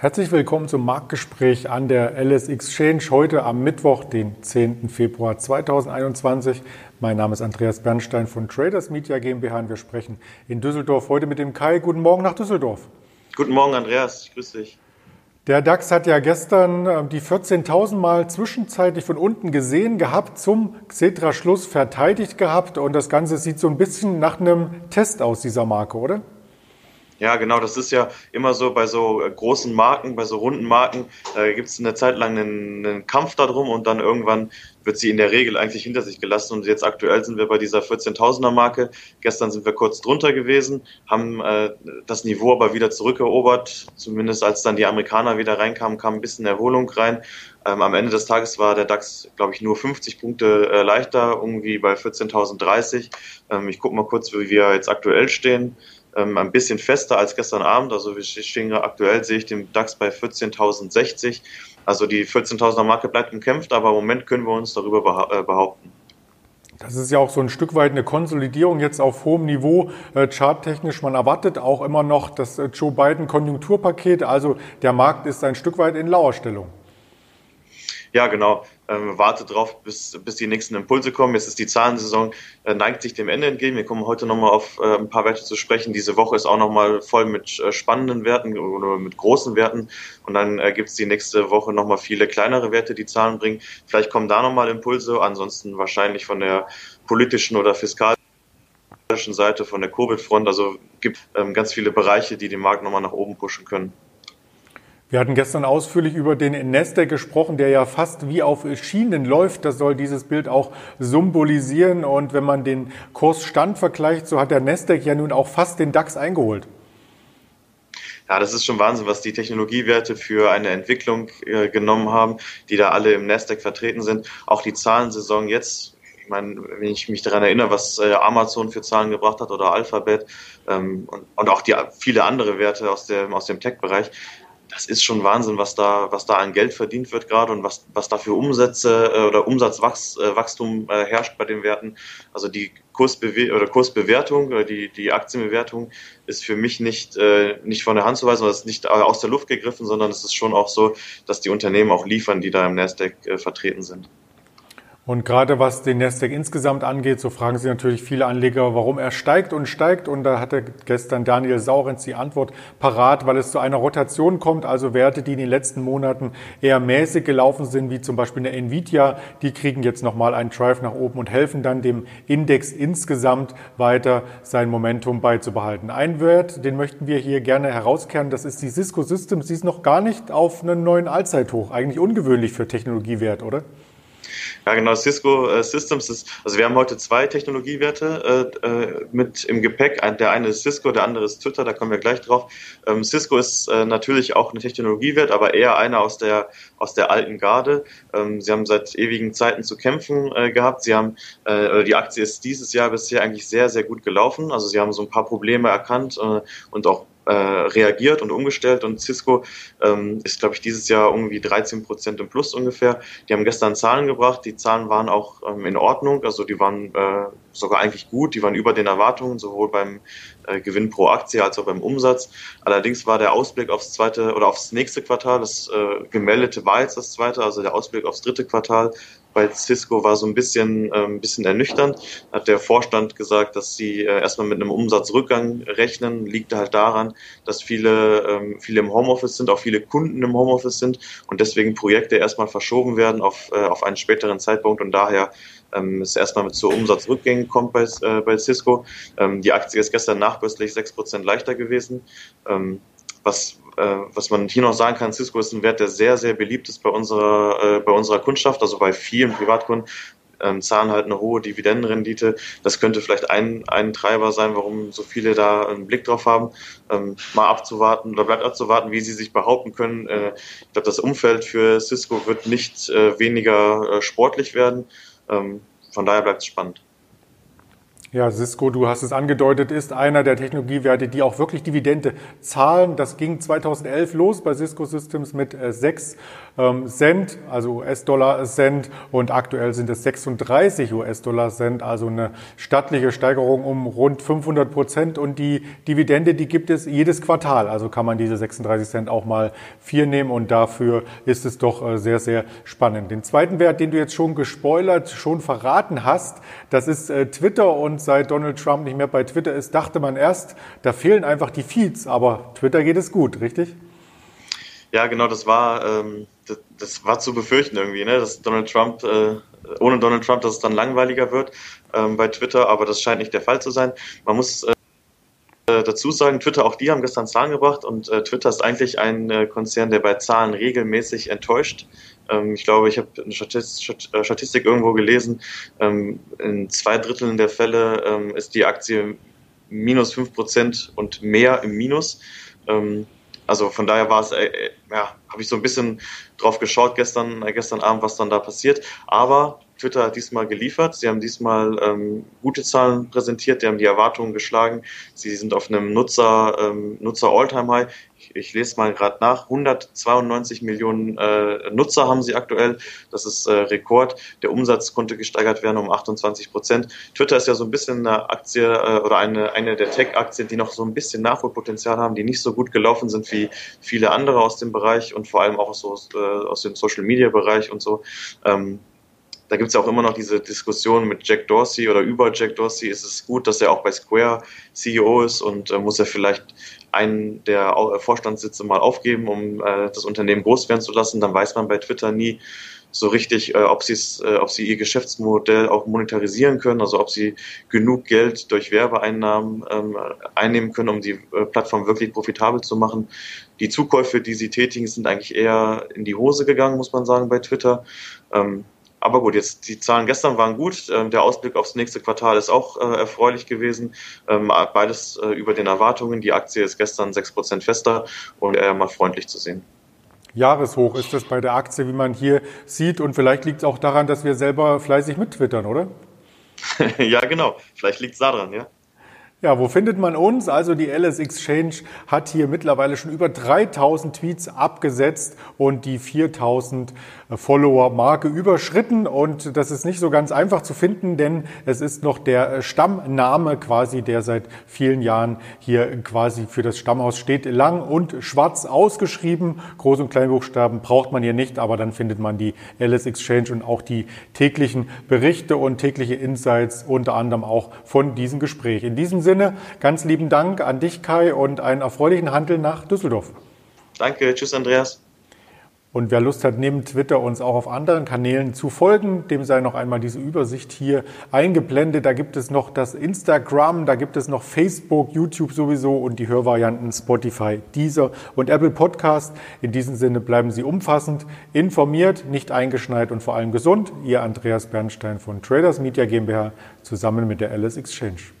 Herzlich willkommen zum Marktgespräch an der LS Exchange heute am Mittwoch, den 10. Februar 2021. Mein Name ist Andreas Bernstein von Traders Media GmbH und wir sprechen in Düsseldorf heute mit dem Kai. Guten Morgen nach Düsseldorf. Guten Morgen, Andreas. Ich grüße dich. Der DAX hat ja gestern ähm, die 14.000 Mal zwischenzeitlich von unten gesehen gehabt, zum Xetra-Schluss verteidigt gehabt und das Ganze sieht so ein bisschen nach einem Test aus, dieser Marke, oder? Ja, genau, das ist ja immer so bei so äh, großen Marken, bei so runden Marken, da gibt es eine Zeit lang einen, einen, Kampf darum und dann irgendwann wird sie in der Regel eigentlich hinter sich gelassen und jetzt aktuell sind wir bei dieser 14.000er Marke. Gestern sind wir kurz drunter gewesen, haben äh, das Niveau aber wieder zurückerobert, zumindest als dann die Amerikaner wieder reinkamen, kam ein bisschen Erholung rein. Ähm, am Ende des Tages war der DAX, glaube ich, nur 50 Punkte äh, leichter, irgendwie bei 14.030. Ähm, ich gucke mal kurz, wie wir jetzt aktuell stehen ähm, ein bisschen fester als gestern Abend. Also wir stehen aktuell, sehe ich den DAX bei 14.060. Also die 14.000er Marke bleibt umkämpft, aber im Moment können wir uns darüber äh, behaupten. Das ist ja auch so ein Stück weit eine Konsolidierung jetzt auf hohem Niveau, äh, charttechnisch. Man erwartet auch immer noch das äh, Joe Biden Konjunkturpaket. Also der Markt ist ein Stück weit in Lauerstellung. Ja, genau. Ähm, wartet drauf, bis, bis die nächsten Impulse kommen. Jetzt ist die Zahlensaison, äh, neigt sich dem Ende entgegen. Wir kommen heute nochmal auf äh, ein paar Werte zu sprechen. Diese Woche ist auch nochmal voll mit äh, spannenden Werten oder mit großen Werten. Und dann äh, gibt es die nächste Woche nochmal viele kleinere Werte, die Zahlen bringen. Vielleicht kommen da nochmal Impulse. Ansonsten wahrscheinlich von der politischen oder fiskalischen Seite, von der Covid-Front. Also gibt ähm, ganz viele Bereiche, die den Markt nochmal nach oben pushen können. Wir hatten gestern ausführlich über den Nasdaq gesprochen, der ja fast wie auf Schienen läuft. Das soll dieses Bild auch symbolisieren. Und wenn man den Kursstand vergleicht, so hat der Nasdaq ja nun auch fast den DAX eingeholt. Ja, das ist schon Wahnsinn, was die Technologiewerte für eine Entwicklung äh, genommen haben, die da alle im Nasdaq vertreten sind. Auch die Zahlensaison jetzt ich meine, wenn ich mich daran erinnere, was äh, Amazon für Zahlen gebracht hat oder Alphabet ähm, und, und, auch die viele andere Werte aus dem, aus dem Tech-Bereich, das ist schon Wahnsinn, was da, was da an Geld verdient wird gerade und was, was da für Umsätze äh, oder Umsatzwachstum äh, herrscht bei den Werten. Also die Kursbewe oder Kursbewertung oder die, die Aktienbewertung ist für mich nicht, äh, nicht von der Hand zu weisen, das ist nicht äh, aus der Luft gegriffen, sondern es ist schon auch so, dass die Unternehmen auch liefern, die da im Nasdaq äh, vertreten sind. Und gerade was den Nasdaq insgesamt angeht, so fragen sich natürlich viele Anleger, warum er steigt und steigt. Und da hatte gestern Daniel Saurenz die Antwort parat, weil es zu einer Rotation kommt. Also Werte, die in den letzten Monaten eher mäßig gelaufen sind, wie zum Beispiel eine Nvidia, die kriegen jetzt nochmal einen Drive nach oben und helfen dann dem Index insgesamt weiter sein Momentum beizubehalten. Ein Wert, den möchten wir hier gerne herauskehren, das ist die Cisco Systems. Die ist noch gar nicht auf einen neuen Allzeithoch. Eigentlich ungewöhnlich für Technologiewert, oder? Ja, genau. Cisco äh, Systems ist, also wir haben heute zwei Technologiewerte äh, äh, mit im Gepäck. Der eine ist Cisco, der andere ist Twitter, da kommen wir gleich drauf. Ähm, Cisco ist äh, natürlich auch eine Technologiewert, aber eher einer aus der, aus der alten Garde. Ähm, sie haben seit ewigen Zeiten zu kämpfen äh, gehabt. Sie haben, äh, die Aktie ist dieses Jahr bisher eigentlich sehr, sehr gut gelaufen. Also sie haben so ein paar Probleme erkannt und auch äh, reagiert und umgestellt. Und Cisco ähm, ist, glaube ich, dieses Jahr irgendwie 13 Prozent im Plus ungefähr. Die haben gestern Zahlen gebracht, die Zahlen waren auch ähm, in Ordnung, also die waren äh, sogar eigentlich gut, die waren über den Erwartungen, sowohl beim äh, Gewinn pro Aktie als auch beim Umsatz. Allerdings war der Ausblick aufs zweite oder aufs nächste Quartal, das äh, gemeldete war jetzt das zweite, also der Ausblick aufs dritte Quartal bei Cisco war so ein bisschen, äh, ein bisschen ernüchternd. Hat der Vorstand gesagt, dass sie äh, erstmal mit einem Umsatzrückgang rechnen. Liegt halt daran, dass viele, ähm, viele im Homeoffice sind, auch viele Kunden im Homeoffice sind und deswegen Projekte erstmal verschoben werden auf, äh, auf einen späteren Zeitpunkt und daher ähm, es erstmal zu Umsatzrückgängen kommt bei, äh, bei Cisco. Ähm, die Aktie ist gestern nachbörslich 6% leichter gewesen. Ähm, was, was man hier noch sagen kann, Cisco ist ein Wert, der sehr, sehr beliebt ist bei unserer, äh, bei unserer Kundschaft, also bei vielen Privatkunden. Ähm, zahlen halt eine hohe Dividendenrendite. Das könnte vielleicht ein, ein Treiber sein, warum so viele da einen Blick drauf haben. Ähm, mal abzuwarten oder bleibt abzuwarten, wie sie sich behaupten können. Äh, ich glaube, das Umfeld für Cisco wird nicht äh, weniger äh, sportlich werden. Ähm, von daher bleibt es spannend. Ja, Cisco, du hast es angedeutet, ist einer der Technologiewerte, die auch wirklich Dividende zahlen. Das ging 2011 los bei Cisco Systems mit 6 äh, ähm, Cent, also US-Dollar Cent, und aktuell sind es 36 US-Dollar Cent, also eine stattliche Steigerung um rund 500 Prozent. Und die Dividende, die gibt es jedes Quartal, also kann man diese 36 Cent auch mal vier nehmen und dafür ist es doch äh, sehr, sehr spannend. Den zweiten Wert, den du jetzt schon gespoilert, schon verraten hast, das ist äh, Twitter und seit Donald Trump nicht mehr bei Twitter ist, dachte man erst, da fehlen einfach die Feeds, aber Twitter geht es gut, richtig? Ja, genau, das war, ähm, das, das, war zu befürchten irgendwie, ne? dass Donald Trump, äh, ohne Donald Trump, dass es dann langweiliger wird ähm, bei Twitter, aber das scheint nicht der Fall zu sein. Man muss äh, dazu sagen, Twitter, auch die haben gestern Zahlen gebracht und äh, Twitter ist eigentlich ein äh, Konzern, der bei Zahlen regelmäßig enttäuscht. Ähm, ich glaube, ich habe eine äh, Statistik irgendwo gelesen, ähm, in zwei Dritteln der Fälle ähm, ist die Aktie minus fünf Prozent und mehr im Minus. Also von daher war es, äh, äh, ja, habe ich so ein bisschen drauf geschaut gestern, äh, gestern Abend, was dann da passiert. Aber Twitter hat diesmal geliefert. Sie haben diesmal ähm, gute Zahlen präsentiert, die haben die Erwartungen geschlagen. Sie sind auf einem Nutzer, ähm, Nutzer All-Time High. Ich, ich lese mal gerade nach. 192 Millionen äh, Nutzer haben sie aktuell. Das ist äh, Rekord. Der Umsatz konnte gesteigert werden um 28 Prozent. Twitter ist ja so ein bisschen eine Aktie äh, oder eine, eine der Tech-Aktien, die noch so ein bisschen Nachholpotenzial haben, die nicht so gut gelaufen sind wie viele andere aus dem Bereich und vor allem auch so, äh, aus dem Social-Media-Bereich und so. Ähm, da gibt es ja auch immer noch diese Diskussion mit Jack Dorsey oder über Jack Dorsey. Ist es gut, dass er auch bei Square CEO ist und äh, muss er vielleicht einen der äh, Vorstandssitze mal aufgeben, um äh, das Unternehmen groß werden zu lassen? Dann weiß man bei Twitter nie so richtig, äh, ob, äh, ob sie ihr Geschäftsmodell auch monetarisieren können, also ob sie genug Geld durch Werbeeinnahmen ähm, einnehmen können, um die äh, Plattform wirklich profitabel zu machen. Die Zukäufe, die sie tätigen, sind eigentlich eher in die Hose gegangen, muss man sagen, bei Twitter. Ähm, aber gut, jetzt die Zahlen gestern waren gut. Ähm, der Ausblick aufs nächste Quartal ist auch äh, erfreulich gewesen. Ähm, beides äh, über den Erwartungen. Die Aktie ist gestern 6% fester und eher mal freundlich zu sehen. Jahreshoch ist das bei der Aktie, wie man hier sieht. Und vielleicht liegt es auch daran, dass wir selber fleißig mittwittern, oder? ja, genau. Vielleicht liegt es daran, ja. Ja, wo findet man uns? Also die LS Exchange hat hier mittlerweile schon über 3000 Tweets abgesetzt und die 4000 äh, Follower-Marke überschritten. Und das ist nicht so ganz einfach zu finden, denn es ist noch der äh, Stammname quasi, der seit vielen Jahren hier quasi für das Stammhaus steht. Lang und schwarz ausgeschrieben. Groß- und Kleinbuchstaben braucht man hier nicht, aber dann findet man die LS Exchange und auch die täglichen Berichte und tägliche Insights, unter anderem auch von diesem Gespräch. In diesem Sinne ganz lieben Dank an dich, Kai, und einen erfreulichen Handel nach Düsseldorf. Danke, tschüss, Andreas. Und wer Lust hat, neben Twitter uns auch auf anderen Kanälen zu folgen, dem sei noch einmal diese Übersicht hier eingeblendet. Da gibt es noch das Instagram, da gibt es noch Facebook, YouTube sowieso und die Hörvarianten Spotify, Deezer und Apple Podcast. In diesem Sinne bleiben Sie umfassend informiert, nicht eingeschneit und vor allem gesund. Ihr Andreas Bernstein von Traders Media GmbH zusammen mit der Alice Exchange.